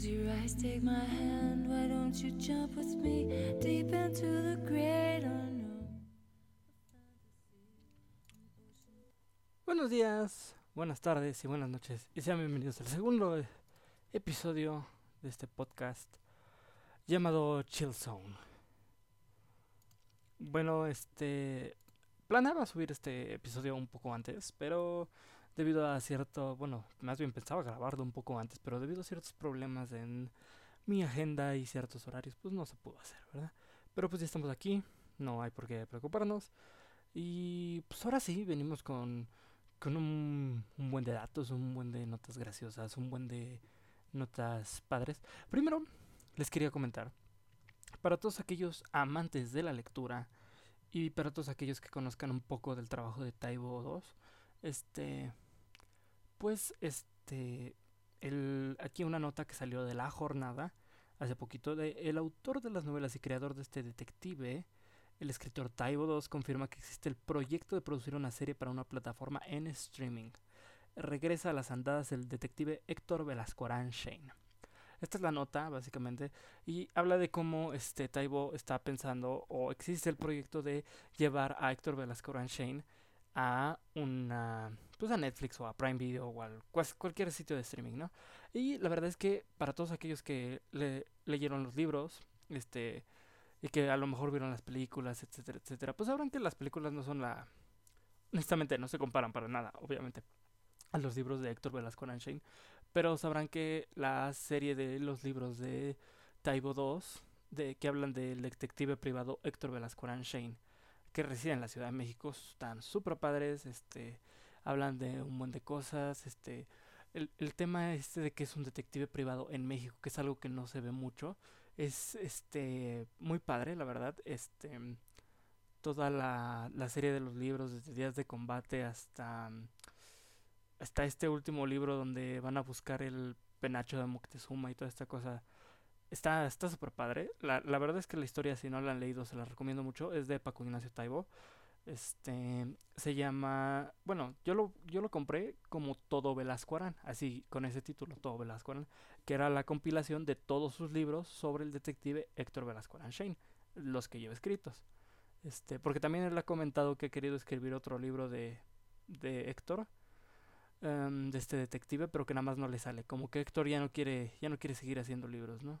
Close your eyes, take my hand. Why don't you jump with me deep into the great unknown? Buenos días, buenas tardes y buenas noches. Y sean bienvenidos al segundo episodio de este podcast llamado Chill Zone. Bueno, este. Planeaba subir este episodio un poco antes, pero debido a cierto. Bueno, más bien pensaba grabarlo un poco antes, pero debido a ciertos problemas en mi agenda y ciertos horarios, pues no se pudo hacer, ¿verdad? Pero pues ya estamos aquí, no hay por qué preocuparnos. Y pues ahora sí, venimos con, con un, un buen de datos, un buen de notas graciosas, un buen de notas padres. Primero, les quería comentar, para todos aquellos amantes de la lectura y para todos aquellos que conozcan un poco del trabajo de Taibo 2, este, pues, este, aquí una nota que salió de la jornada hace poquito de el autor de las novelas y creador de este detective, el escritor Taibo 2 confirma que existe el proyecto de producir una serie para una plataforma en streaming. Regresa a las andadas el detective Héctor Velasco Shane. Esta es la nota, básicamente, y habla de cómo este Taibo está pensando o existe el proyecto de llevar a Héctor Velasco Shane a una pues a Netflix o a Prime Video o a cualquier sitio de streaming, ¿no? Y la verdad es que para todos aquellos que le, leyeron los libros, este y que a lo mejor vieron las películas, etcétera, etcétera, pues sabrán que las películas no son la honestamente no se comparan para nada, obviamente a los libros de Héctor Velasco Shane, pero sabrán que la serie de los libros de Taibo 2, de, que hablan del detective privado Héctor Velasco Shane, que reside en la Ciudad de México, están súper padres, este, hablan de un montón de cosas, este, el, el tema este de que es un detective privado en México, que es algo que no se ve mucho, es este muy padre, la verdad, este toda la, la serie de los libros, desde Días de Combate hasta está este último libro donde van a buscar el penacho de Moctezuma y toda esta cosa. Está está súper padre. La, la verdad es que la historia, si no la han leído, se la recomiendo mucho. Es de Paco Ignacio Taibo. Este se llama, bueno, yo lo yo lo compré como Todo Velasco Arán, así con ese título, Todo Velasco Arán, que era la compilación de todos sus libros sobre el detective Héctor Velasco Arán Shane, los que lleva escritos. Este, porque también él ha comentado que ha querido escribir otro libro de de Héctor, Em, de este detective, pero que nada más no le sale. Como que Héctor ya no quiere, ya no quiere seguir haciendo libros, ¿no?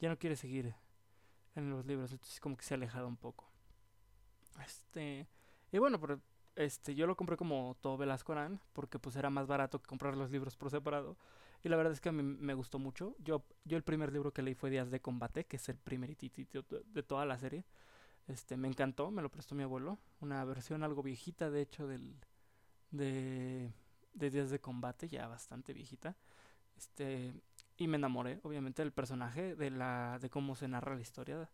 Ya no quiere seguir en los libros, entonces como que se ha alejado un poco. Este, y bueno, pero este, yo lo compré como todo Velasco Arán, porque pues era más barato que comprar los libros por separado. Y la verdad es que a mí me gustó mucho. Yo, yo el primer libro que leí fue Días de Combate, que es el primer de toda la serie. Este, me encantó, me lo prestó mi abuelo. Una versión algo viejita, de hecho, del, de de Días de Combate, ya bastante viejita. Este, y me enamoré, obviamente, del personaje, de la de cómo se narra la historia.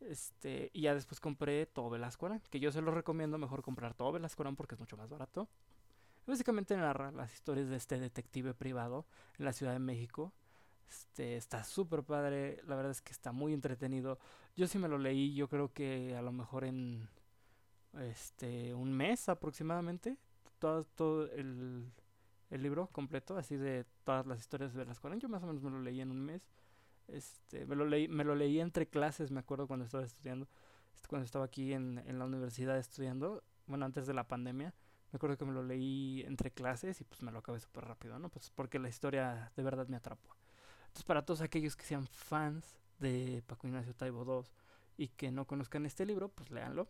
Este, y ya después compré todo Velasco que yo se lo recomiendo mejor comprar todo Velasco porque es mucho más barato. Básicamente narra las historias de este detective privado en la Ciudad de México. Este, está súper padre, la verdad es que está muy entretenido. Yo sí me lo leí, yo creo que a lo mejor en este un mes aproximadamente todo, el, el, libro completo, así de todas las historias de las Yo más o menos me lo leí en un mes. Este, me lo leí, me lo leí entre clases, me acuerdo cuando estaba estudiando, este, cuando estaba aquí en, en la universidad estudiando, bueno, antes de la pandemia. Me acuerdo que me lo leí entre clases y pues me lo acabé súper rápido, ¿no? Pues porque la historia de verdad me atrapó. Entonces, para todos aquellos que sean fans de Paco Ignacio Taibo II y que no conozcan este libro, pues léanlo.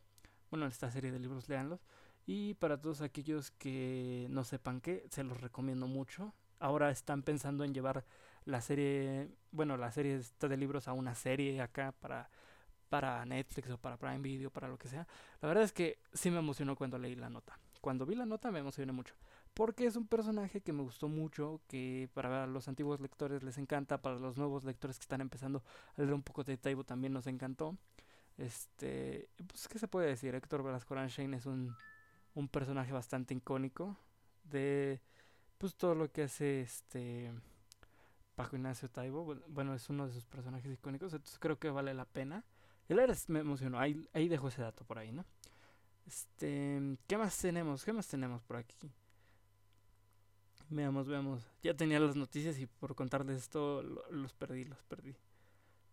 Bueno, esta serie de libros, léanlos. Y para todos aquellos que no sepan qué, se los recomiendo mucho. Ahora están pensando en llevar la serie, bueno, la serie de libros a una serie acá para, para Netflix o para Prime Video, para lo que sea. La verdad es que sí me emocionó cuando leí la nota. Cuando vi la nota me emocioné mucho. Porque es un personaje que me gustó mucho, que para los antiguos lectores les encanta, para los nuevos lectores que están empezando a leer un poco de Taibo también nos encantó. Este, pues, ¿qué se puede decir? Héctor Velasco Shane es un un personaje bastante icónico de pues todo lo que hace este Paco Ignacio Taibo. Bueno, es uno de sus personajes icónicos, entonces creo que vale la pena. El Ares me emocionó, ahí, ahí dejo ese dato por ahí, ¿no? Este, ¿qué más tenemos? ¿Qué más tenemos por aquí? Veamos, veamos. Ya tenía las noticias y por contarles esto lo- los perdí, los perdí.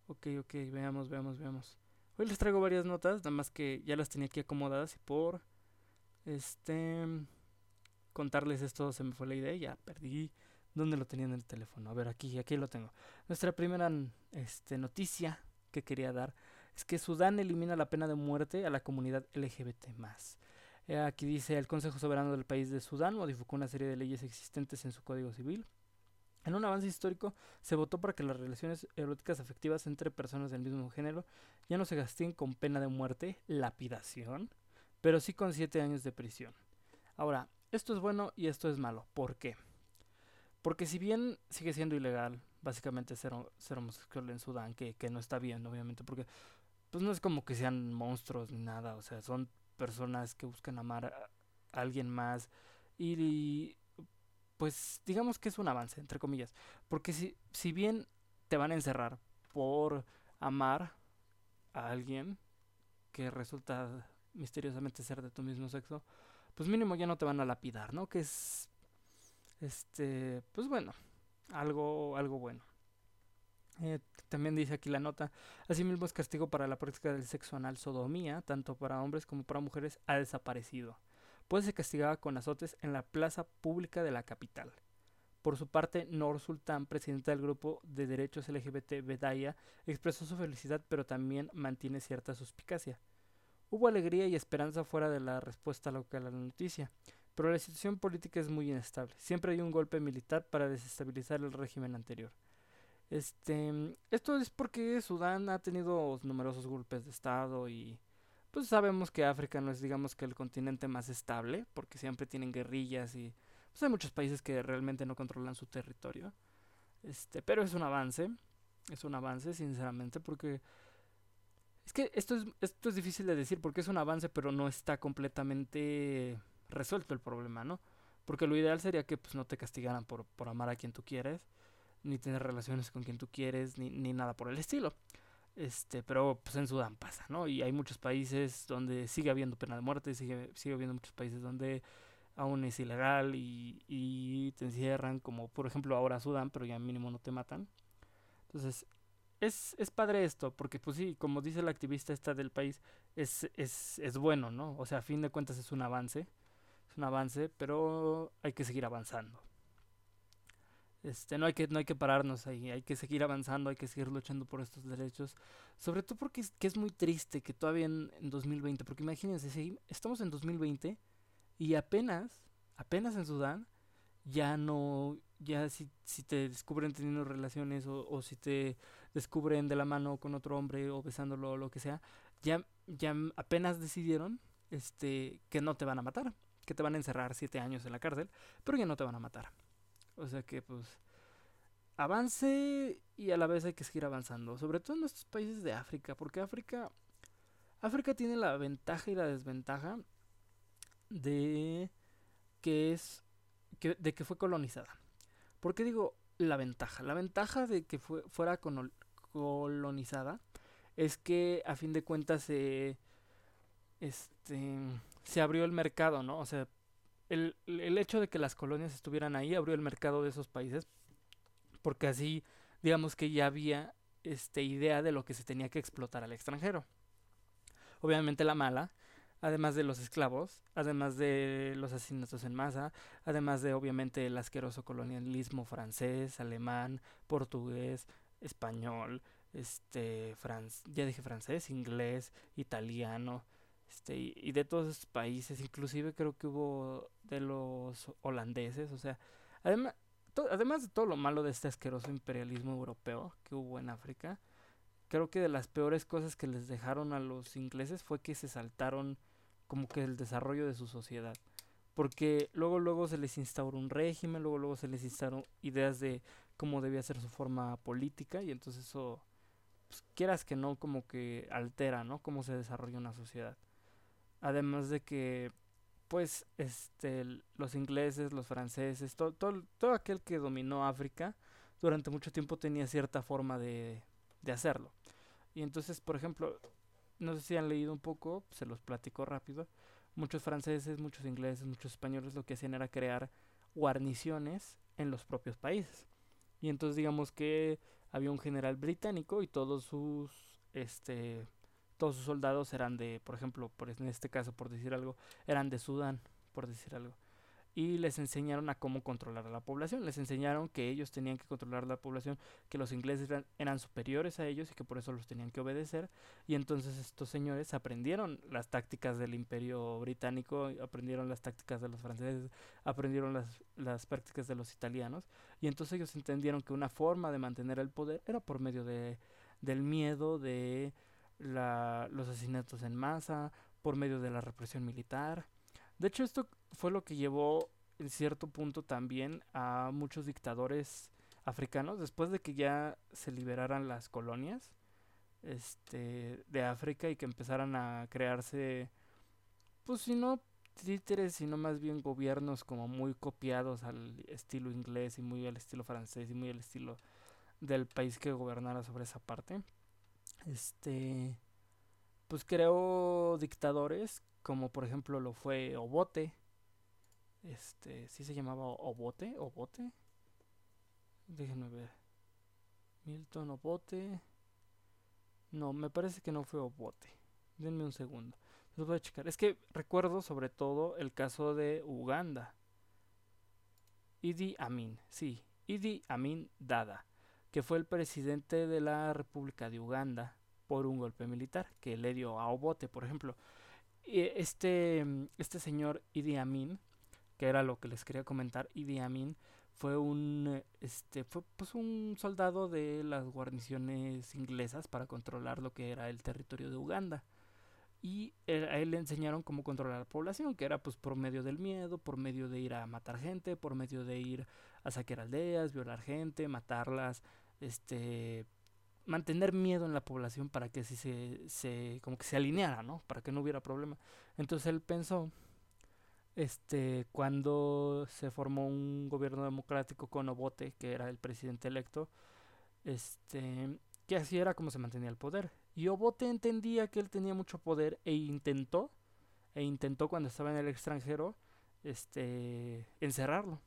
Ok, ok, veamos, veamos, veamos. Hoy les traigo varias notas, nada más que ya las tenía aquí acomodadas y por este contarles esto se me fue la idea, ya perdí dónde lo tenía en el teléfono. A ver, aquí, aquí lo tengo. Nuestra primera este, noticia que quería dar es que Sudán elimina la pena de muerte a la comunidad LGBT+. Eh, Aquí dice, el Consejo Soberano del país de Sudán modificó una serie de leyes existentes en su Código Civil. En un avance histórico, se votó para que las relaciones eróticas afectivas entre personas del mismo género ya no se castiguen con pena de muerte, lapidación, pero sí con siete años de prisión. Ahora, esto es bueno y esto es malo. ¿Por qué? Porque si bien sigue siendo ilegal, básicamente ser, ser homosexual en Sudán, que, que no está bien, obviamente, porque pues no es como que sean monstruos ni nada, o sea, son personas que buscan amar a a alguien más y, y, pues digamos que es un avance, entre comillas, porque si, si bien te van a encerrar por amar a alguien que resulta misteriosamente ser de tu mismo sexo, pues mínimo ya no te van a lapidar, ¿no? Que es, este, pues bueno, algo, algo bueno. Eh, también dice aquí la nota, asimismo es castigo para la práctica del sexo anal sodomía, tanto para hombres como para mujeres, ha desaparecido. Pues se castigaba con azotes en la plaza pública de la capital. Por su parte, Nor Sultán, presidenta del grupo de derechos LGBT Bedaya, expresó su felicidad, pero también mantiene cierta suspicacia. Hubo alegría y esperanza fuera de la respuesta local a la noticia, pero la situación política es muy inestable. Siempre hay un golpe militar para desestabilizar el régimen anterior. Este, esto es porque Sudán ha tenido numerosos golpes de estado y pues sabemos que África no es digamos que el continente más estable, porque siempre tienen guerrillas y pues hay muchos países que realmente no controlan su territorio. Este, pero es un avance, es un avance sinceramente porque es que esto es esto es difícil de decir porque es un avance, pero no está completamente resuelto el problema, ¿no? Porque lo ideal sería que pues no te castigaran por, por amar a quien tú quieres, ni tener relaciones con quien tú quieres, ni, ni nada por el estilo. Este, pero pues en Sudán pasa, ¿no? Y hay muchos países donde sigue habiendo pena de muerte, sigue, sigue habiendo muchos países donde aún es ilegal y, y te encierran, como por ejemplo ahora Sudán, pero ya mínimo no te matan. Entonces, es, es padre esto, porque pues sí, como dice la activista esta del país, es, es, es bueno, ¿no? O sea, a fin de cuentas es un avance, es un avance, pero hay que seguir avanzando. Este, no hay que, no hay que pararnos ahí, hay que seguir avanzando, hay que seguir luchando por estos derechos. Sobre todo porque es, que es muy triste que todavía en, en 2020, porque imagínense, si estamos en 2020 y apenas, apenas en Sudán, ya no, ya si, si te descubren teniendo relaciones o, o si te descubren de la mano con otro hombre o besándolo o lo que sea, ya, ya apenas decidieron este, que no te van a matar, que te van a encerrar siete años en la cárcel, pero ya no te van a matar. O sea que pues avance y a la vez hay que seguir avanzando, sobre todo en estos países de África, porque África África tiene la ventaja y la desventaja de que es que, de que fue colonizada. ¿Por qué digo la ventaja? La ventaja de que fue, fuera colonizada es que a fin de cuentas se este se abrió el mercado, ¿no? O sea, el, el hecho de que las colonias estuvieran ahí abrió el mercado de esos países porque así digamos que ya había este idea de lo que se tenía que explotar al extranjero. Obviamente la mala, además de los esclavos, además de los asesinatos en masa, además de obviamente el asqueroso colonialismo francés, alemán, portugués, español, este, franc ya dije francés, inglés, italiano, este, y, y de todos esos países, inclusive creo que hubo de los holandeses, o sea, además, además de todo lo malo de este asqueroso imperialismo europeo que hubo en África, creo que de las peores cosas que les dejaron a los ingleses fue que se saltaron como que el desarrollo de su sociedad. Porque luego luego se les instauró un régimen, luego luego se les instauró ideas de cómo debía ser su forma política y entonces eso pues, quieras que no como que altera, ¿no? cómo se desarrolla una sociedad. Además de que pues este los ingleses, los franceses, todo, todo, todo aquel que dominó África durante mucho tiempo tenía cierta forma de, de hacerlo. Y entonces, por ejemplo, no sé si han leído un poco, se los platico rápido. Muchos franceses, muchos ingleses, muchos españoles lo que hacían era crear guarniciones en los propios países. Y entonces digamos que había un general británico y todos sus este todos sus soldados eran de, por ejemplo, por en este caso por decir algo, eran de Sudán, por decir algo y les enseñaron a cómo controlar a la población. Les enseñaron que ellos tenían que controlar la población, que los ingleses eran, superiores a ellos y que por eso los tenían que obedecer. Y entonces estos señores aprendieron las tácticas del imperio británico, aprendieron las tácticas de los franceses, aprendieron las, las prácticas de los italianos. Y entonces ellos entendieron que una forma de mantener el poder era por medio de, del miedo, de la, los asesinatos en masa, por medio de la represión militar. De hecho, esto fue lo que llevó en cierto punto también a muchos dictadores africanos después de que ya se liberaran las colonias este de África y que empezaran a crearse pues si no títeres sino más bien gobiernos como muy copiados al estilo inglés y muy al estilo francés y muy al estilo del país que gobernara sobre esa parte este pues creó dictadores como por ejemplo lo fue Obote este, sí se llamaba Obote, Obote. Déjenme ver. Milton Obote. No, me parece que no fue Obote. Denme un segundo. Los voy a checar. Es que recuerdo sobre todo el caso de Uganda. Idi Amin, sí, Idi Amin Dada, que fue el presidente de la República de Uganda por un golpe militar que le dio a Obote, por ejemplo. Este, este señor Idi Amin que era lo que les quería comentar, Idi Amin fue un este fue pues un soldado de las guarniciones inglesas para controlar lo que era el territorio de Uganda. Y a él le enseñaron cómo controlar la población, que era pues por medio del miedo, por medio de ir a matar gente, por medio de ir a saquear aldeas, violar gente, matarlas, este mantener miedo en la población para que así se, se como que se alineara, ¿no? Para que no hubiera problema. Entonces él pensó este, cuando se formó un gobierno democrático con Obote, que era el presidente electo, este, que así era como se mantenía el poder. Y Obote entendía que él tenía mucho poder e intentó, e intentó cuando estaba en el extranjero, este, encerrarlo.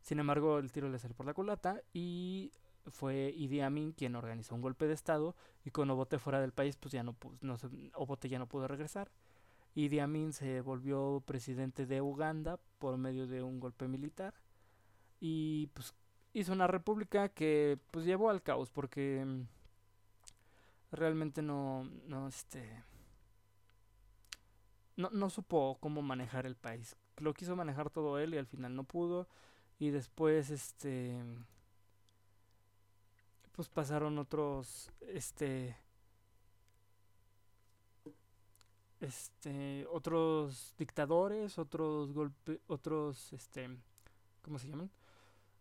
Sin embargo, el tiro le salió por la culata y fue Idi Amin quien organizó un golpe de estado y con Obote fuera del país, pues ya no, no Obote ya no pudo regresar. Idi Amin se volvió presidente de Uganda por medio de un golpe militar y pues hizo una república que pues llevó al caos porque mm, realmente no no este no, no supo cómo manejar el país. Lo quiso manejar todo él y al final no pudo y después este pues pasaron otros este este otros dictadores, otros golpe, otros este ¿cómo se llaman?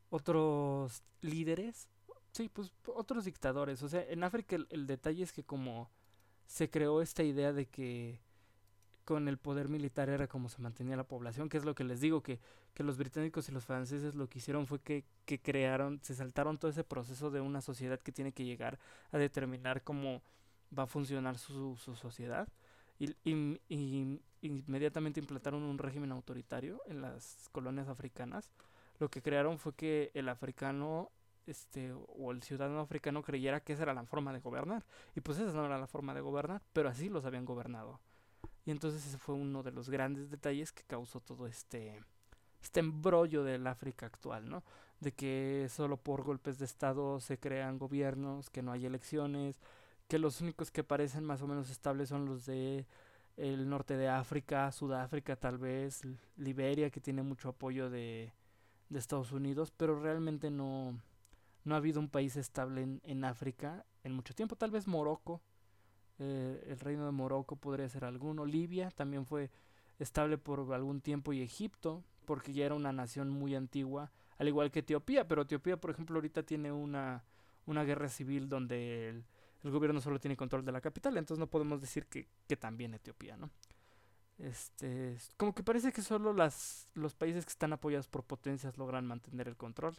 otros líderes. Sí, pues otros dictadores, o sea, en África el, detalle es que como se creó esta idea de que con el poder militar era como se mantenía la población, que es lo que les digo, que, que los británicos y los franceses lo que hicieron fue que, que crearon, se saltaron todo ese proceso de una sociedad que tiene que llegar a determinar cómo va a funcionar su, sociedad y, inmediatamente implantaron un régimen autoritario en las colonias africanas. Lo que crearon fue que el africano este o el ciudadano africano creyera que esa era la forma de gobernar y pues esa no era la forma de gobernar, pero así los habían gobernado. Y entonces ese fue uno de los grandes detalles que causó todo este este embrollo del África actual, ¿no? De que solo por golpes de estado se crean gobiernos, que no hay elecciones, que los únicos que parecen más o menos estables son los de el norte de África, Sudáfrica tal vez, Liberia que tiene mucho apoyo de, de Estados Unidos, pero realmente no, no ha habido un país estable en, en África en mucho tiempo, tal vez Morocco, eh, el reino de Morocco podría ser alguno, Libia también fue estable por algún tiempo y Egipto, porque ya era una nación muy antigua, al igual que Etiopía, pero Etiopía por ejemplo ahorita tiene una, una guerra civil donde el, gobierno solo tiene control de la capital, entonces no podemos decir que, que también Etiopía, ¿no? Este, como que parece que solo las, los países que están apoyados por potencias logran mantener el control.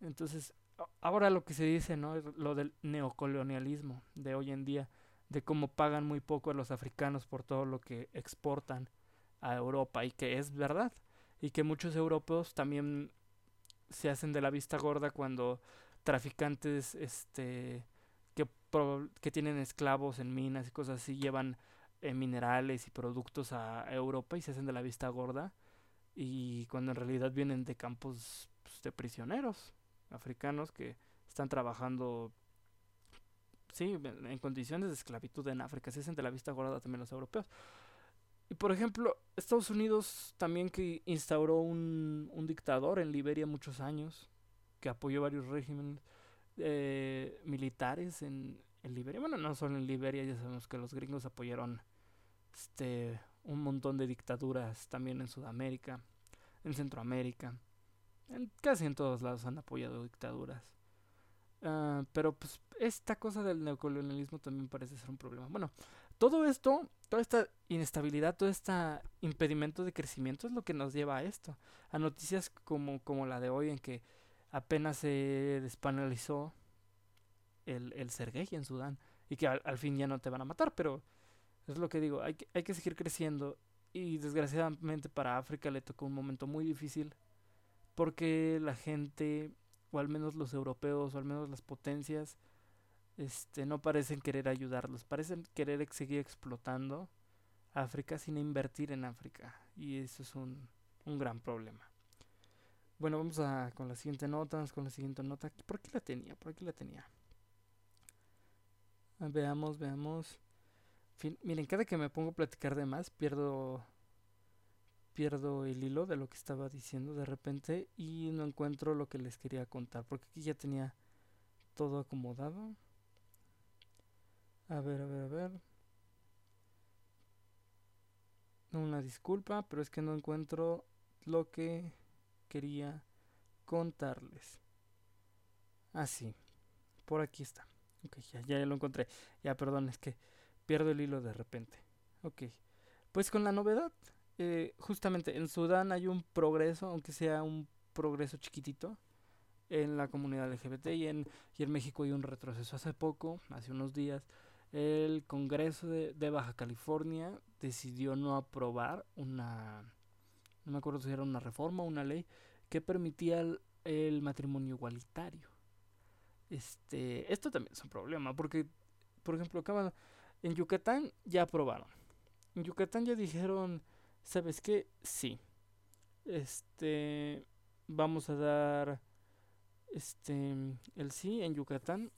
Entonces, ahora lo que se dice, ¿no? Lo del neocolonialismo de hoy en día, de cómo pagan muy poco a los africanos por todo lo que exportan a Europa y que es verdad. y que muchos europeos también se hacen de la vista gorda cuando traficantes este que, que tienen esclavos en minas y cosas así llevan eh, minerales y productos a Europa y se hacen de la vista gorda y cuando en realidad vienen de campos pues, de prisioneros africanos que están trabajando sí en condiciones de esclavitud en África se hacen de la vista gorda también los europeos. Y por ejemplo Estados Unidos también que instauró un, un dictador en Liberia muchos años que apoyó varios regímenes eh, militares en, en Liberia. Bueno no solo en Liberia ya sabemos que los gringos apoyaron este un montón de dictaduras también en Sudamérica, en Centroamérica, en, casi en todos lados han apoyado dictaduras. Uh, pero pues esta cosa del neocolonialismo también parece ser un problema. Bueno, todo esto, toda esta inestabilidad, todo este impedimento de crecimiento es lo que nos lleva a esto, a noticias como, como la de hoy en que apenas se despanelizó el, el ser en Sudán y que al, al fin ya no te van a matar, pero es lo que digo, hay que, hay que seguir creciendo y desgraciadamente para África le tocó un momento muy difícil porque la gente, o al menos los europeos, o al menos las potencias, este, no parecen querer ayudarlos, parecen querer seguir explotando África sin invertir en África y eso es un, un gran problema. Bueno, vamos a con la siguiente nota, con la siguiente nota. ¿Por qué la tenía? ¿Por qué la tenía? Veamos, veamos miren, cada que me pongo a platicar de más, pierdo pierdo el hilo de lo que estaba diciendo de repente y no encuentro lo que les quería contar, porque aquí ya tenía todo acomodado. A ver, a ver, a ver. Una disculpa, pero es que no encuentro lo que quería contarles. Así. Ah, por aquí está. Ok, ya, ya lo encontré. Ya, perdón, es que pierdo el hilo de repente. Ok. Pues con la novedad, eh, justamente en Sudán hay un progreso, aunque sea un progreso chiquitito, en la comunidad LGBT y en, y en México hay un retroceso. Hace poco, hace unos días, el Congreso de, de Baja California decidió no aprobar una, no me acuerdo si era una reforma o una ley, que permitía el, matrimonio igualitario. Este, esto también es un problema, porque, por ejemplo, en Yucatán ya aprobaron. En Yucatán ya dijeron, ¿sabes qué? Sí. Este, vamos a dar este el sí en Yucatán.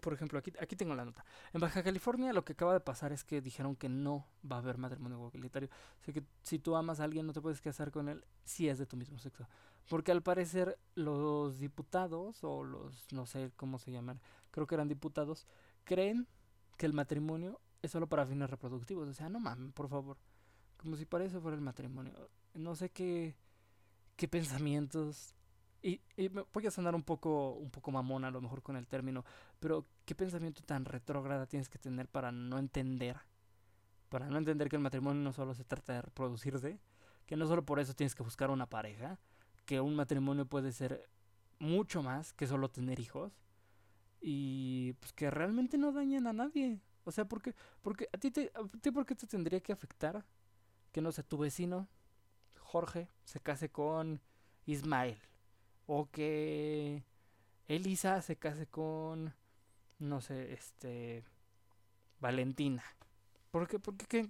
Por ejemplo, aquí, aquí tengo la nota. En Baja California lo que acaba de pasar es que dijeron que no va a haber matrimonio igualitario. O sea que si tú amas a alguien no te puedes casar con él si es de tu mismo sexo. Porque al parecer los diputados o los, no sé cómo se llaman, creo que eran diputados, creen que el matrimonio es solo para fines reproductivos. O sea, no mames, por favor. Como si para eso fuera el matrimonio. No sé qué, qué pensamientos. Y, y voy a sonar un poco, un poco mamón a lo mejor con el término, pero qué pensamiento tan retrógrada tienes que tener para no entender, para no entender que el matrimonio no solo se trata de reproducirse, que no solo por eso tienes que buscar una pareja, que un matrimonio puede ser mucho más que solo tener hijos y pues que realmente no dañan a nadie. O sea, porque porque a ti te a ti por qué te tendría que afectar que no sé, tu vecino Jorge se case con Ismael o que Elisa se case con no sé, este Valentina. ¿Por qué? Porque ¿qué,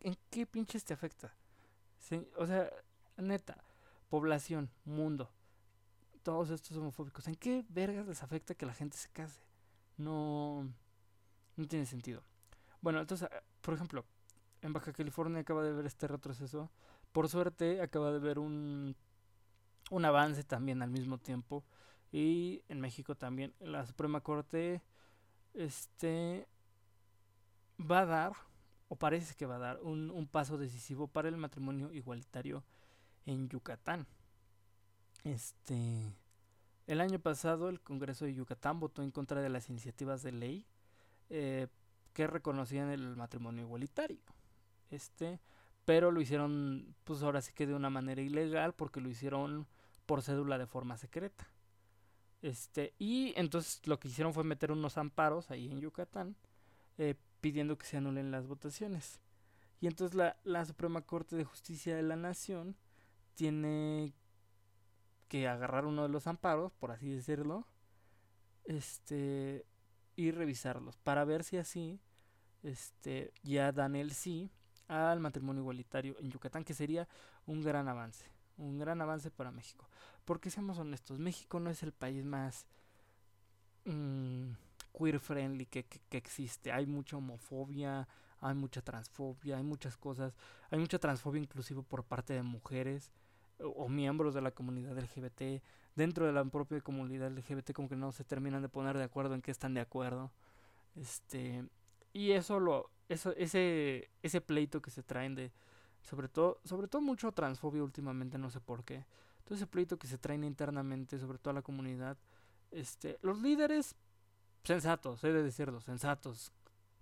¿en qué pinches te afecta? o sea, neta, población, mundo, todos estos homofóbicos. ¿En qué vergas les afecta que la gente se case? No, no tiene sentido. Bueno, entonces, ah, por ejemplo, en Baja California acaba de ver este retroceso. Por suerte, acaba de ver un, un avance también al mismo tiempo. Y en México también. La Suprema Corte este va a dar, o parece que va a dar, un, un paso decisivo para el matrimonio igualitario en Yucatán. Este. El año pasado el Congreso de Yucatán votó en contra de las iniciativas de ley eh, que reconocían el matrimonio igualitario. Este, pero lo hicieron, pues ahora sí que de una manera ilegal, porque lo hicieron por cédula de forma secreta. Este, y entonces lo que hicieron fue meter unos amparos ahí en Yucatán, eh, pidiendo que se anulen las votaciones. Y entonces la, la Suprema Corte de Justicia de la Nación tiene que agarrar uno de los amparos, por así decirlo, este y revisarlos para ver si así este ya dan el sí al matrimonio igualitario en Yucatán, que sería un gran avance, un gran avance para México. Porque seamos honestos, México no es el país más mm, queer friendly que, que, existe. Hay mucha homofobia, hay mucha transfobia, hay muchas cosas, hay mucha transfobia inclusive por parte de mujeres o, miembros de la comunidad LGBT, dentro de la propia comunidad LGBT como que no se terminan de poner de acuerdo en qué están de acuerdo. Este, y eso lo eso ese ese pleito que se traen de sobre todo sobre todo mucho transfobia últimamente, no sé por qué. Todo ese pleito que se traen internamente sobre toda la comunidad este los líderes sensatos, he de decirlo, sensatos,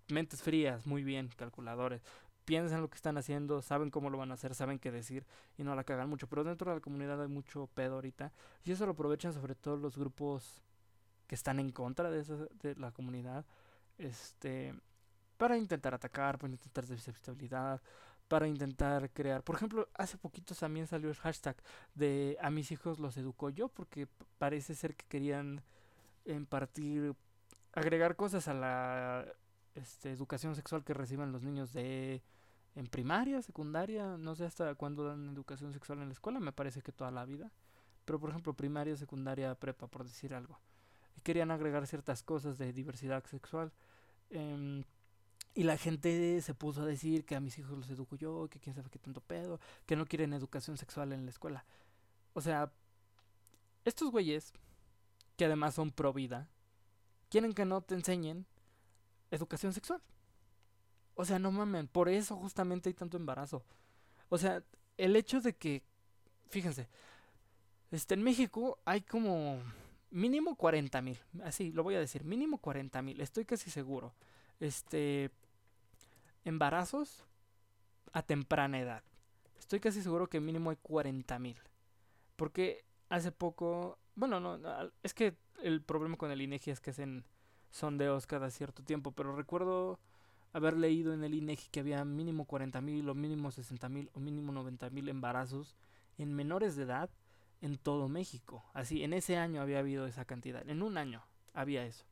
mentes frías, muy bien, calculadores, piensan lo que están haciendo, saben cómo lo van a hacer, saben qué decir y no la cagan mucho. Pero dentro de la comunidad hay mucho pedo ahorita y eso lo aprovechan sobre todo los grupos que están en contra de, esa, de la comunidad, este, para intentar atacar, para intentar desestabilidad, para intentar crear. Por ejemplo, hace poquito también salió el hashtag de a mis hijos los educo yo, porque parece ser que querían impartir, agregar cosas a la este, educación sexual que reciben los niños de en primaria, secundaria, no sé hasta cuándo dan educación sexual en la escuela, me parece que toda la vida. Pero por ejemplo, primaria, secundaria, prepa, por decir algo. Querían agregar ciertas cosas de diversidad sexual. Em, y la gente se puso a decir que a mis hijos los educo yo, que quién sabe qué tanto pedo, que no quieren educación sexual en la escuela. O sea, estos güeyes, que además son pro vida, quieren que no te enseñen educación sexual. O sea, no mamen, por eso justamente hay tanto embarazo. O sea, el hecho de que, fíjense, este, en México hay como mínimo 40 mil, así lo voy a decir, mínimo 40 mil, estoy casi seguro. Este, embarazos a temprana edad. Estoy casi seguro que mínimo hay 40 mil. Porque hace poco, bueno, no, es que el problema con el INEGI es que hacen sondeos cada cierto tiempo, pero recuerdo haber leído en el INEGI que había mínimo 40 mil o mínimo 60 mil o mínimo 90 mil embarazos en menores de edad en todo México. Así, en ese año había habido esa cantidad. En un año había eso.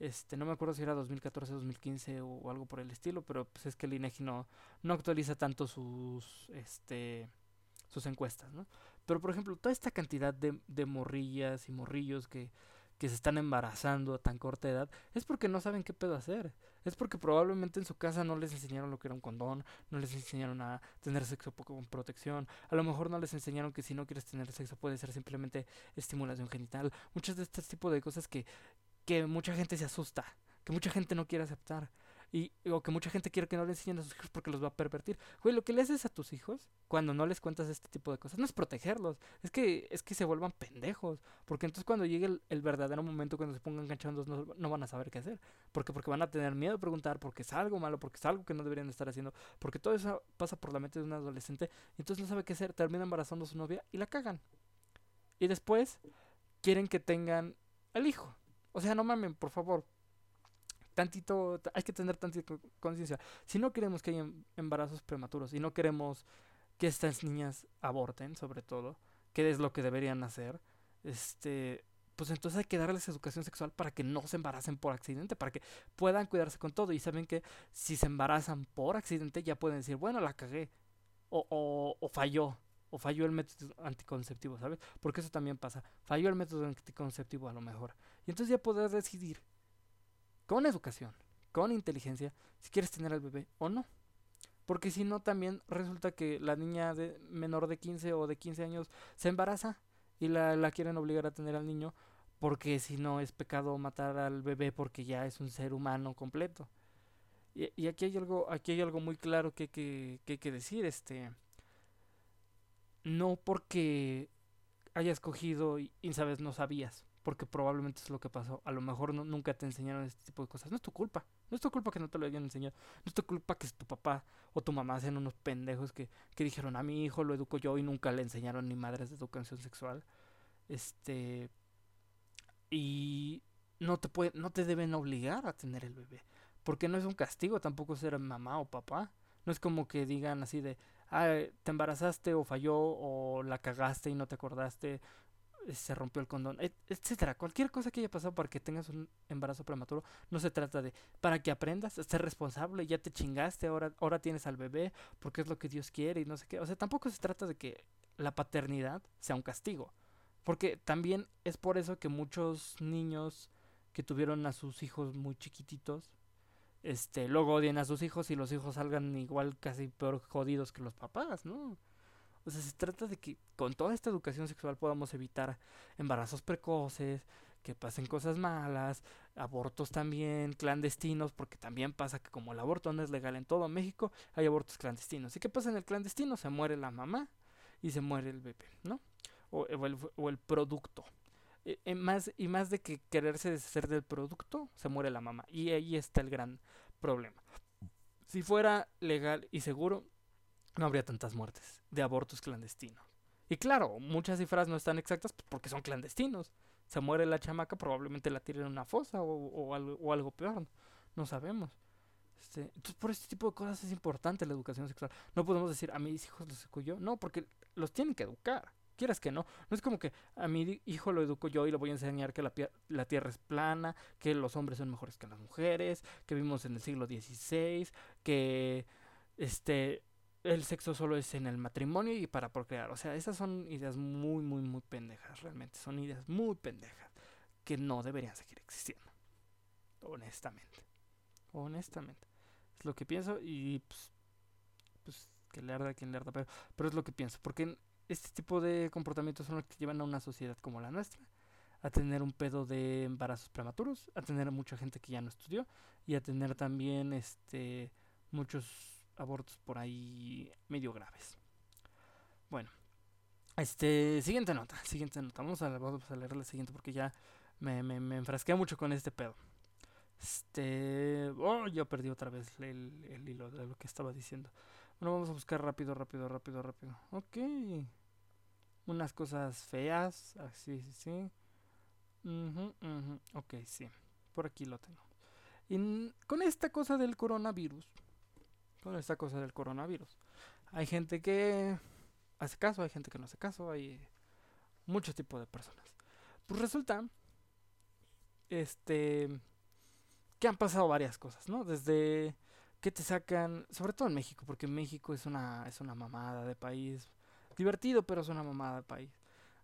Este, no me acuerdo si era 2014, 2015 o, algo por el estilo, pero pues es que el INEGI no, no actualiza tanto sus, este, sus encuestas, ¿no? Pero por ejemplo, toda esta cantidad de, de morrillas y morrillos que que se están embarazando a tan corta edad, es porque no saben qué pedo hacer. Es porque probablemente en su casa no les enseñaron lo que era un condón, no les enseñaron a tener sexo con protección, a lo mejor no les enseñaron que si no quieres tener sexo puede ser simplemente estimulación genital. Muchas de este tipo de cosas que, que mucha gente se asusta, que mucha gente no quiere aceptar. Y, o que mucha gente quiere que no le enseñen a sus hijos porque los va a pervertir. Güey, lo que le haces a tus hijos cuando no les cuentas este tipo de cosas no es protegerlos, es que es que se vuelvan pendejos, porque entonces cuando llegue el, verdadero momento cuando se pongan canchondos no, no, van a saber qué hacer, porque porque van a tener miedo de preguntar porque es algo malo, porque es algo que no deberían estar haciendo, porque todo eso pasa por la mente de un adolescente y entonces no sabe qué hacer, termina embarazando a su novia y la cagan. Y después quieren que tengan el hijo. O sea, no mamen, por favor, tantito, hay que tener tantita conciencia. Si no queremos que haya em, embarazos prematuros y no queremos que estas niñas aborten, sobre todo, que es lo que deberían hacer, este, pues entonces hay que darles educación sexual para que no se embaracen por accidente, para que puedan cuidarse con todo. Y saben que si se embarazan por accidente ya pueden decir, bueno, la cagué, o, o, o falló, o falló el método anticonceptivo, ¿sabes? Porque eso también pasa, falló el método anticonceptivo a lo mejor. Y entonces ya poder decidir con educación, con inteligencia, si quieres tener al bebé o no. Porque si no, también resulta que la niña de menor de 15 o de 15 años se embaraza y la, la quieren obligar a tener al niño porque si no es pecado matar al bebé porque ya es un ser humano completo. Y, aquí hay algo, aquí hay algo muy claro que, que, que hay que decir, este no porque hayas cogido y, y sabes no sabías porque probablemente es lo que pasó. A lo mejor no, nunca te enseñaron este tipo de cosas. No es tu culpa. No es tu culpa que no te lo hayan enseñado. No es tu culpa que tu papá o tu mamá sean unos pendejos que, que dijeron a mi hijo lo educo yo y nunca le enseñaron ni madres de educación sexual. Este. Y no te puede, no te deben obligar a tener el bebé. Porque no es un castigo tampoco ser mamá o papá. No es como que digan así de, ah, te embarazaste o falló o la cagaste y no te acordaste, se rompió el condón, et- etcétera. Cualquier cosa que haya pasado para que tengas un embarazo prematuro, no se trata de para que aprendas a ser responsable, ya te chingaste, ahora, ahora tienes al bebé, porque es lo que Dios quiere y no sé qué. O sea, tampoco se trata de que la paternidad sea un castigo. Porque también es por eso que muchos niños que tuvieron a sus hijos muy chiquititos, este, luego odian a sus hijos y los hijos salgan igual casi peor jodidos que los papás, ¿no? O sea, se trata de que con toda esta educación sexual podamos evitar embarazos precoces, que pasen cosas malas, abortos también, clandestinos, porque también pasa que como el aborto no es legal en todo México, hay abortos clandestinos. ¿Y qué pasa en el clandestino? Se muere la mamá y se muere el bebé, ¿no? O, el, producto. Eh, eh, más, y más de que quererse deshacer del producto, se muere la mamá. Y ahí está el gran problema. Si fuera legal y seguro, no habría tantas muertes de abortos clandestinos. Y claro, muchas cifras no están exactas pues, porque son clandestinos. Se muere la chamaca, probablemente la tiren en una fosa o, o algo, o algo peor. No sabemos. Este, entonces, por este tipo de cosas es importante la educación sexual. No podemos decir a mis hijos los educo yo. No, porque los tienen que educar. Quieras que no. No es como que a mi hijo lo educo yo y le voy a enseñar que la, la tierra es plana, que los hombres son mejores que las mujeres, que vivimos en el siglo XVI, que este el sexo solo es en el matrimonio y para procrear. O sea, esas son ideas muy, muy, muy pendejas, realmente. Son ideas muy pendejas que no deberían seguir existiendo. Honestamente. Honestamente. Es lo que pienso y pues, pues que le arda quien le arda, pero, pero es lo que pienso. Porque este tipo de comportamientos son los que llevan a una sociedad como la nuestra a tener un pedo de embarazos prematuros, a tener mucha gente que ya no estudió y a tener también este muchos abortos por ahí medio graves. Bueno, este siguiente nota, siguiente nota. Vamos a, leer la siguiente porque ya me, me, me enfrasqué mucho con este pedo. Este, oh, yo perdí otra vez el, el hilo de lo que estaba diciendo. Bueno, vamos a buscar rápido, rápido, rápido, rápido. Ok. Unas cosas feas. Así, sí, sí. Ujú, ujú, Ok, sí. Por aquí lo tengo. Y con esta cosa del coronavirus. Con esta cosa del coronavirus. Hay gente que hace caso, hay gente que no hace caso. Hay muchos tipos de personas. Pues resulta. Este. Que han pasado varias cosas, ¿no? Desde que te sacan, sobre todo en México, porque México es una, es una mamada de país. Divertido, pero es una mamada de país.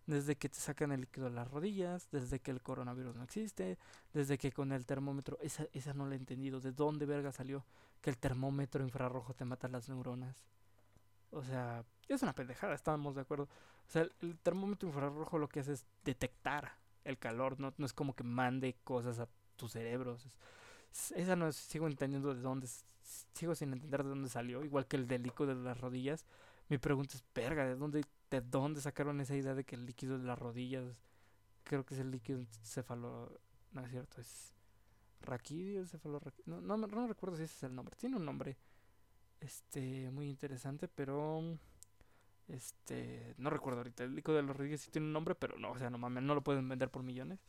Desde que te sacan el líquido de las rodillas, desde que el coronavirus no existe, desde que con el termómetro, esa, esa no la he entendido, ¿de dónde verga salió que el termómetro infrarrojo te mata las neuronas? O sea, es una pendejada, estamos de acuerdo. O sea, el, termómetro infrarrojo lo que hace es detectar el calor, no, no es como que mande cosas a tus cerebros. es- es- esa no es, sigo entendiendo de dónde, sigo sin entender de dónde salió, igual que el del líquido de las rodillas. Mi pregunta es, verga, ¿de dónde, ¿de dónde sacaron esa idea de que el líquido de las rodillas, creo que es el líquido encefalo, no es cierto, es raquídeo, encefalo, no, no, no recuerdo si ese es el nombre, tiene un nombre, este, muy interesante, pero, este, no recuerdo ahorita, el líquido de las rodillas sí tiene un nombre, pero no, o sea, no mames, no lo pueden vender por millones.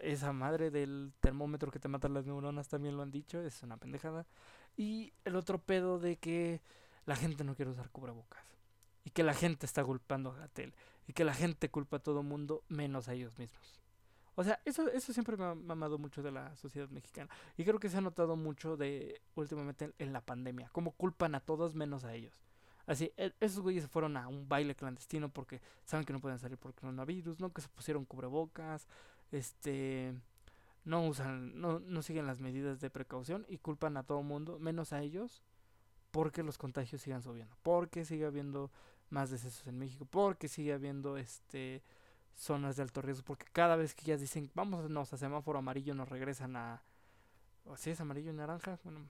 Esa madre del termómetro que te mata las neuronas también lo han dicho, es una pendejada. Y el otro pedo de que la gente no quiere usar cubrebocas. Y que la gente está culpando a Gatel. Y que la gente culpa a todo mundo menos a ellos mismos. O sea, eso, eso siempre me ha mamado mucho de la sociedad mexicana. Y creo que se ha notado mucho de últimamente en, la pandemia. Como culpan a todos menos a ellos. Así, e- esos güeyes se fueron a un baile clandestino porque saben que no pueden salir por coronavirus, ¿no? Que se pusieron cubrebocas, este no usan, no, no siguen las medidas de precaución y culpan a todo mundo, menos a ellos, porque los contagios sigan subiendo, porque sigue habiendo más decesos en México, porque sigue habiendo este zonas de alto riesgo, porque cada vez que ellas dicen vámonos a semáforo amarillo nos regresan a o si es amarillo y naranja, bueno,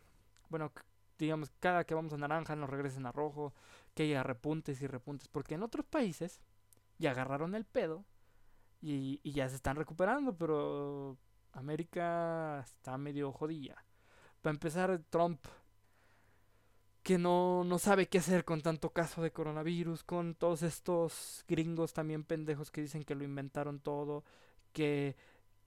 bueno, digamos cada que vamos a naranja nos regresan a rojo, que haya repuntes y repuntes, porque en otros países ya agarraron el pedo y, y ya se están recuperando, pero América está medio jodida. Para empezar, Trump, que no, no sabe qué hacer con tanto caso de coronavirus, con todos estos gringos también pendejos que dicen que lo inventaron todo, que,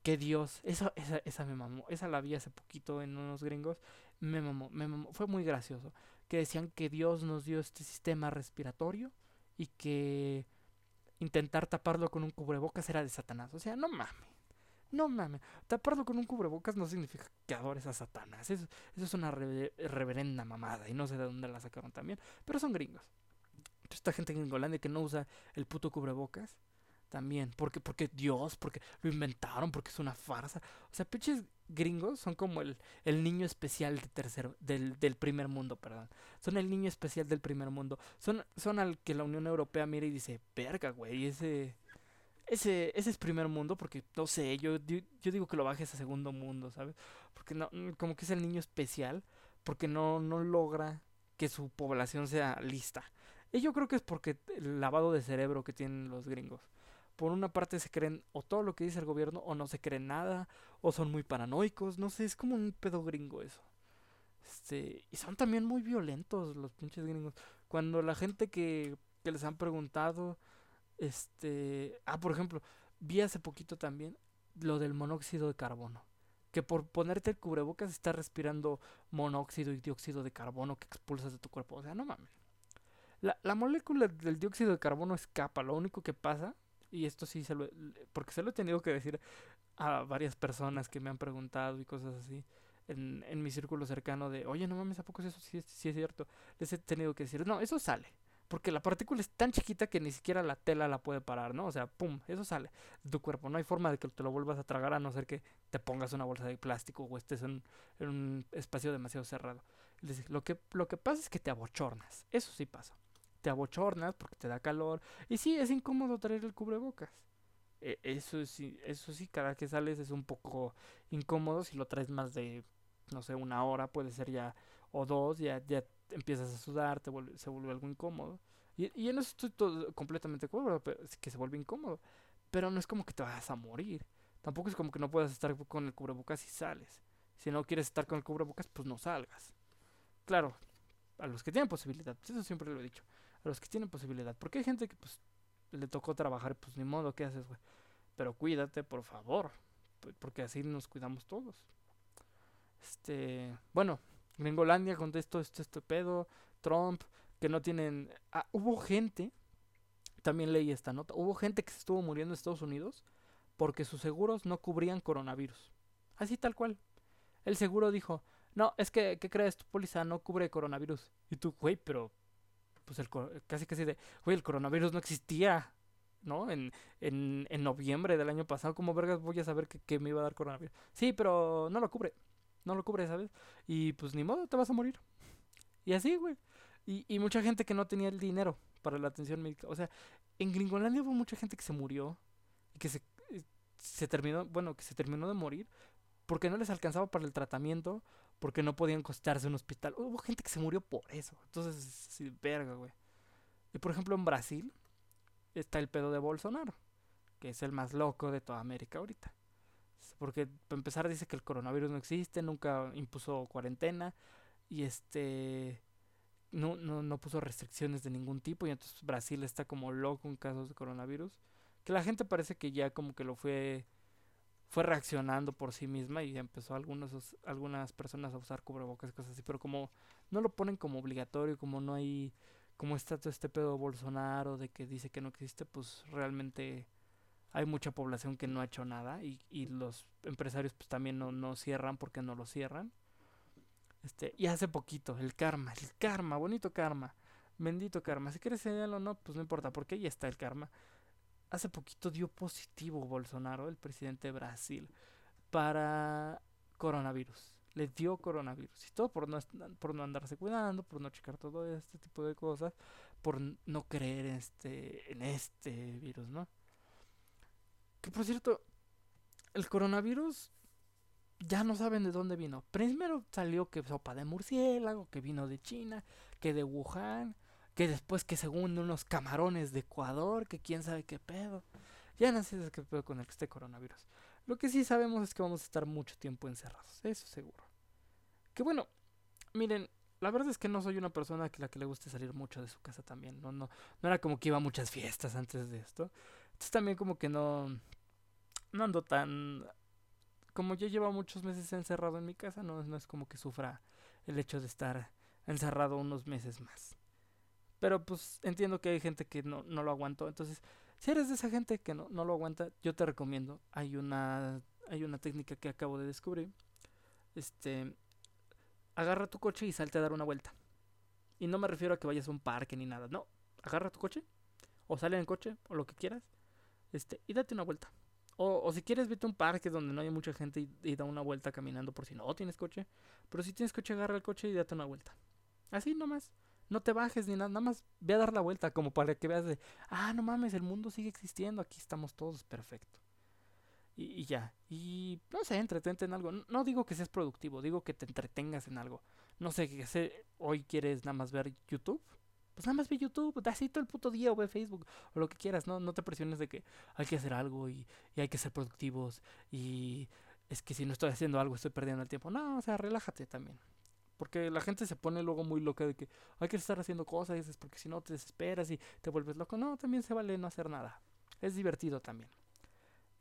que Dios, esa, esa, esa me mamó, esa la vi hace poquito en unos gringos, me mamó, me mamó, fue muy gracioso. que decían que Dios nos dio este sistema respiratorio y que intentar taparlo con un cubrebocas era de Satanás. O sea, no mames. No mames. Taparlo con un cubrebocas no significa que adores a Satanás. Eso, es una re- reverenda mamada. Y no sé de dónde la sacaron también. Pero son gringos. Esta gente en Gringolandia que no usa el puto cubrebocas. También. Porque, porque Dios, porque lo inventaron, porque es una farsa. O sea, pinches gringos son como el, el niño especial de tercero, del, del primer mundo, perdón. Son el niño especial del primer mundo. Son, son al que la Unión Europea mira y dice, verga, güey, ese, ese, ese es primer mundo, porque no sé, yo, yo digo que lo bajes a segundo mundo, ¿sabes? Porque no, mm, como que es el niño especial, porque no, no logra que su población sea lista. Y yo creo que es porque el lavado de cerebro que tienen los gringos. Por una parte se creen o todo lo que dice el gobierno o no se creen nada o son muy paranoicos, no sé, es como un pedo gringo eso. Este, y son también muy violentos los pinches gringos. Cuando la gente que, que les han preguntado, este, ah, por ejemplo, vi hace poquito también lo del monóxido de carbono. Que por ponerte el cubrebocas estás respirando monóxido y dióxido de carbono que expulsas de tu cuerpo. O sea, no mames. La, la molécula del dióxido de carbono escapa. Lo único que pasa, y esto sí se lo, porque se lo he tenido que decir a varias personas que me han preguntado y cosas así en, en mi círculo cercano de, oye, no mames, ¿a poco es eso? Sí, es- sí es cierto. Les he tenido que decir, no, eso sale. Porque la partícula es tan chiquita que ni siquiera la tela la puede parar, ¿no? O sea, pum, eso sale de tu cuerpo. No hay forma de que te lo vuelvas a tragar a no ser que te pongas una bolsa de plástico o estés en, en un espacio demasiado cerrado. Lo que, lo que pasa es que te abochornas. Eso sí pasa. Te abochornas porque te da calor. Y sí, es incómodo traer el cubrebocas. E- Eso sí, eso sí, cada que sales es un poco incómodo. Si lo traes más de, no sé, una hora, puede ser ya, o dos, ya, ya empiezas a sudar, te vuelve- se vuelve algo incómodo. Y, y en eso estoy todo, completamente de pero que se vuelve incómodo. Pero no es como que te vas a morir. Tampoco es como que no puedas estar con el cubrebocas y sales. Si no quieres estar con el cubrebocas, pues no salgas. Claro, a los que tienen posibilidad, pues eso siempre lo he dicho. A los que tienen posibilidad. Porque hay gente que pues le tocó trabajar, pues ni modo, ¿qué haces, güey? Pero cuídate, por favor. Porque así nos cuidamos todos. Este, bueno, Gringolandia contestó esto, este pedo. Trump, que no tienen. Ah, hubo gente, también leí esta nota. Hubo gente que se estuvo muriendo en Estados Unidos porque sus seguros no cubrían coronavirus. Así tal cual. El seguro dijo: No, es que, ¿qué crees? Tu póliza no cubre coronavirus. Y tú, güey, pero. Pues el casi casi de. Güey, el coronavirus no existía. ¿No? En, en, en noviembre del año pasado, ¿cómo vergas voy a saber que, que me iba a dar coronavirus? Sí, pero no lo cubre. No lo cubre, ¿sabes? Y pues ni modo, te vas a morir. Y así, güey. Y, mucha gente que no tenía el dinero para la atención médica. O sea, en Gringolandia hubo mucha gente que se murió y que se, eh, se terminó, bueno, que se terminó de morir porque no les alcanzaba para el tratamiento, porque no podían costarse un hospital. Hubo gente que se murió por eso. Entonces, sí, verga, güey. Y por ejemplo, en Brasil está el pedo de Bolsonaro, que es el más loco de toda América ahorita. Porque para empezar dice que el coronavirus no existe, nunca impuso cuarentena y este no, no, no puso restricciones de ningún tipo y entonces Brasil está como loco en casos de coronavirus. Que la gente parece que ya como que lo fue fue reaccionando por sí misma y empezó algunos, algunas personas a usar cubrebocas y cosas así, pero como no lo ponen como obligatorio, como no hay, como está todo este pedo Bolsonaro de que dice que no existe, pues realmente hay mucha población que no ha hecho nada y, y los empresarios pues también no, no cierran porque no lo cierran. Este, y hace poquito, el karma, el karma, bonito karma, bendito karma. Si quieres señalarlo o no, pues no importa, porque ahí está el karma. Hace poquito dio positivo Bolsonaro, el presidente de Brasil, para coronavirus. Le dio coronavirus. Y todo por no, por no andarse cuidando, por no checar todo este tipo de cosas, por no creer este, en este virus, ¿no? Que por cierto, el coronavirus ya no saben de dónde vino. Primero salió que sopa de murciélago, que vino de China, que de Wuhan, que después que según unos camarones de Ecuador, que quién sabe qué pedo. Ya no sé qué pedo con este coronavirus. Lo que sí sabemos es que vamos a estar mucho tiempo encerrados, eso seguro. Que bueno, miren, la verdad es que no soy una persona que la que le guste salir mucho de su casa también. No, no, no era como que iba a muchas fiestas antes de esto. Entonces también como que no, no ando tan como yo llevo muchos meses encerrado en mi casa, no, no es como que sufra el hecho de estar encerrado unos meses más. Pero pues entiendo que hay gente que no, no lo aguantó. Entonces, si eres de esa gente que no, no lo aguanta, yo te recomiendo. Hay una, hay una técnica que acabo de descubrir. Este, agarra tu coche y salte a dar una vuelta. Y no me refiero a que vayas a un parque ni nada. No, agarra tu coche. O sale en coche, o lo que quieras. Este, y date una vuelta. O, o si quieres, vete a un parque donde no haya mucha gente y, y da una vuelta caminando por si no tienes coche. Pero si tienes coche, agarra el coche y date una vuelta. Así nomás. No te bajes ni nada, nada más ve a dar la vuelta como para que veas de, ah, no mames, el mundo sigue existiendo, aquí estamos todos, perfecto. Y, y ya, y no sé, entretente en algo. No, no digo que seas productivo, digo que te entretengas en algo. No sé, que sé, hoy quieres nada más ver YouTube. Pues nada más ve YouTube, así todo el puto día o ve Facebook o lo que quieras, no, no te presiones de que hay que hacer algo y, y hay que ser productivos y es que si no estoy haciendo algo estoy perdiendo el tiempo. No, o sea, relájate también. Porque la gente se pone luego muy loca de que hay que estar haciendo cosas, porque si no te desesperas y te vuelves loco. No, también se vale no hacer nada. Es divertido también.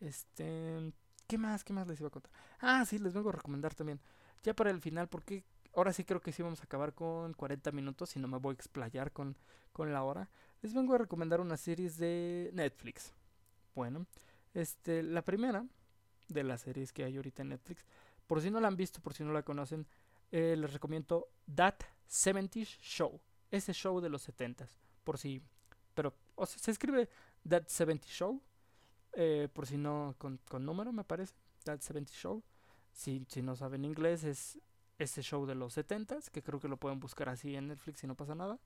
Este, ¿qué más? ¿Qué más les iba a contar? Ah, sí, les vengo a recomendar también. Ya para el final, porque ahora sí creo que sí vamos a acabar con 40 minutos y no me voy a explayar con, con la hora. Les vengo a recomendar una series de Netflix. Bueno, este, la primera de las series que hay ahorita en Netflix, por si no la han visto, por si no la conocen, eh, les recomiendo That 70s Show. Ese show de los 70s. Por si. Pero o sea, se escribe That 70 Show. eh, por si no. Con, con número, me parece. That 70 Show. Si, si no saben inglés, es ese show de los 70s. Que creo que lo pueden buscar así en Netflix y no pasa nada.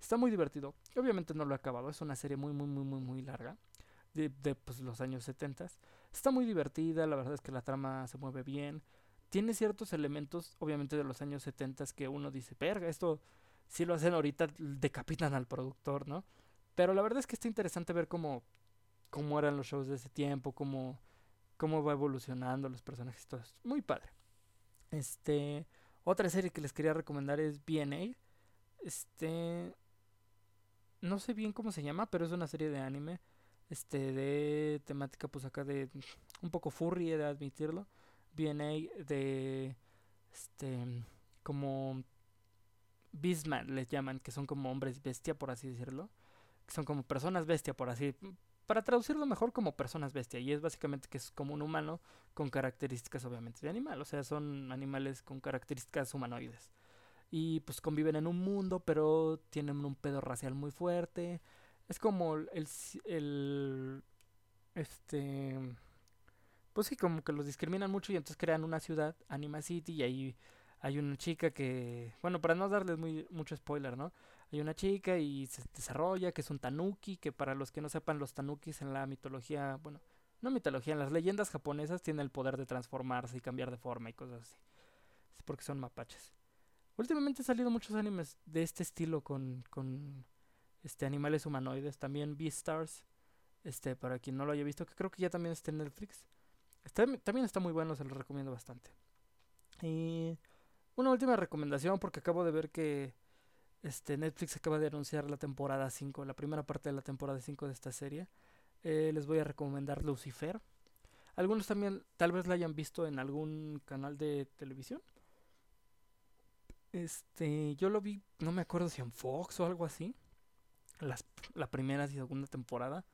Está muy divertido. Obviamente no lo he acabado. Es una serie muy, muy, muy, muy, muy larga. De, de pues, los años 70 Está muy divertida. La verdad es que la trama se mueve bien tiene ciertos elementos, obviamente de los años 70 que uno dice, verga, esto si lo hacen ahorita, decapitan al productor, ¿no? Pero la verdad es que está interesante ver cómo, cómo eran los shows de ese tiempo, cómo, cómo va evolucionando los personajes, todo esto. Muy padre. Este, otra serie que les quería recomendar es BNA. Este, no sé bien cómo se llama, pero es una serie de anime. Este, de temática, pues acá de un poco furry, de admitirlo. BNA de este como Beastman les llaman, que son como hombres bestia por así decirlo, que son como personas bestia por así para traducirlo mejor como personas bestia y es básicamente que es como un humano con características obviamente de animal, o sea, son animales con características humanoides. Y pues conviven en un mundo, pero tienen un pedo racial muy fuerte. Es como el, el este pues sí, como que los discriminan mucho y entonces crean una ciudad, Anima City, y ahí hay una chica que, bueno, para no darles mucho spoiler, ¿no? Hay una chica y se desarrolla que es un tanuki, que para los que no sepan, los tanukis en la mitología, bueno, no mitología, en las leyendas japonesas tienen el poder de transformarse y cambiar de forma y cosas así. Es porque son mapaches. Últimamente han salido muchos animes de este estilo con, con este animales humanoides, también Beastars, este, para quien no lo haya visto, que creo que ya también está en Netflix. También está muy bueno, se lo recomiendo bastante. Y una última recomendación, porque acabo de ver que este Netflix acaba de anunciar la temporada 5, la primera parte de la temporada 5 de esta serie. Eh, les voy a recomendar Lucifer. Algunos también tal vez la hayan visto en algún canal de televisión. Este, yo lo vi, no me acuerdo si en Fox o algo así. Las, la primera y segunda temporada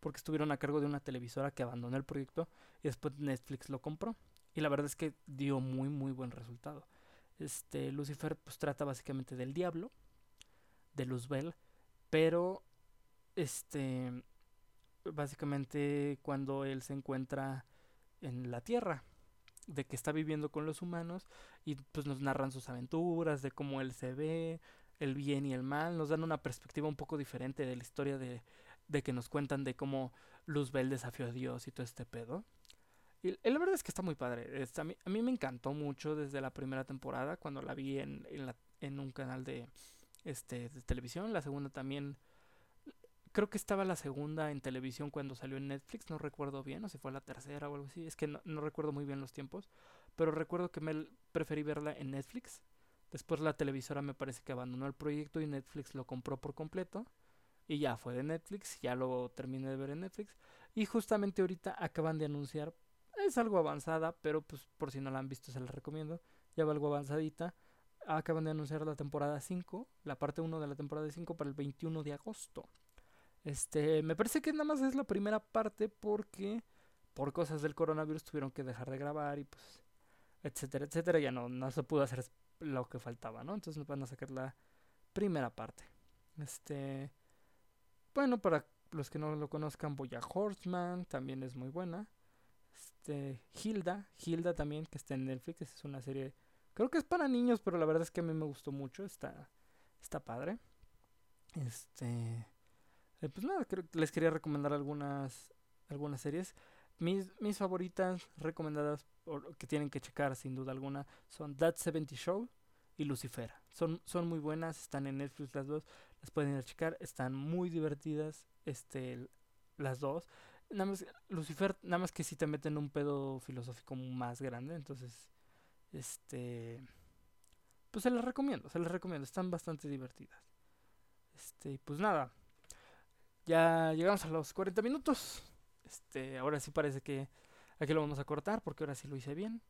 porque estuvieron a cargo de una televisora que abandonó el proyecto y después Netflix lo compró. Y la verdad es que dio muy muy buen resultado. Este Lucifer pues trata básicamente del diablo, de Luzbel, pero este básicamente cuando él se encuentra en la tierra, de que está viviendo con los humanos y pues nos narran sus aventuras, de cómo él se ve, el bien y el mal, nos dan una perspectiva un poco diferente de la historia de, de que nos cuentan de cómo Luzbel desafió a Dios y todo este pedo. Y, la verdad es que está muy padre. A, mí, a, mí, me encantó mucho desde la primera temporada, cuando la vi en, en, la, en un canal de, este, de televisión. La segunda también. Creo que estaba la segunda en televisión cuando salió en Netflix, no recuerdo bien, o si fue la tercera o algo así. Es que no, no recuerdo muy bien los tiempos. Pero recuerdo que me preferí verla en Netflix. Después la televisora me parece que abandonó el proyecto y Netflix lo compró por completo y ya fue de Netflix, ya lo terminé de ver en Netflix y justamente ahorita acaban de anunciar, es algo avanzada, pero pues por si no la han visto se la recomiendo, ya va algo avanzadita, acaban de anunciar la temporada 5, la parte 1 de la temporada 5 para el 21 de agosto. Este, me parece que nada más es la primera parte porque por cosas del coronavirus tuvieron que dejar de grabar y pues etcétera, etcétera, ya no, no se pudo hacer lo que faltaba, ¿no? Entonces nos van a sacar la primera parte. Este, bueno, para los que no lo conozcan, Boya Horseman también es muy buena. Este, Hilda, Hilda también, que está en Netflix, es una serie, creo que es para niños, pero la verdad es que a mí me gustó mucho, está, está padre. Este, eh, pues nada, creo que les quería recomendar algunas, algunas series. Mis, mis favoritas recomendadas que tienen que checar sin duda alguna son That 70 Show y Lucifer. Son, son muy buenas, están en Netflix las dos, las pueden ir a checar, están muy divertidas este, las dos. Nada más, Lucifer, nada más que si te meten un pedo filosófico más grande, entonces, este, pues se las recomiendo, se las recomiendo, están bastante divertidas. Este, pues nada, ya llegamos a los 40 minutos. Este, ahora sí parece que aquí lo vamos a cortar porque ahora sí lo hice bien.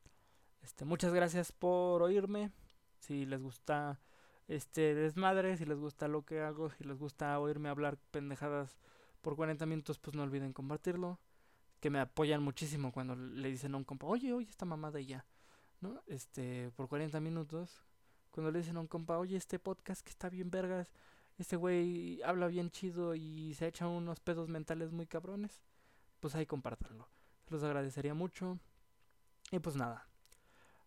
Este, muchas gracias por oírme. Si les gusta este desmadre, si les gusta lo que hago, si les gusta oírme hablar pendejadas por 40 minutos, pues no olviden compartirlo. Que me apoyan muchísimo cuando le dicen a un compa, oye, oye, esta mamada y ya. ¿No? Este, por 40 minutos. Cuando le dicen a un compa, oye, este podcast que está bien vergas, este güey habla bien chido y se echa unos pedos mentales muy cabrones pues ahí compártanlo. los agradecería mucho. Y pues nada.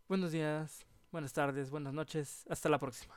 Buenos días, buenas tardes, buenas noches. Hasta la próxima.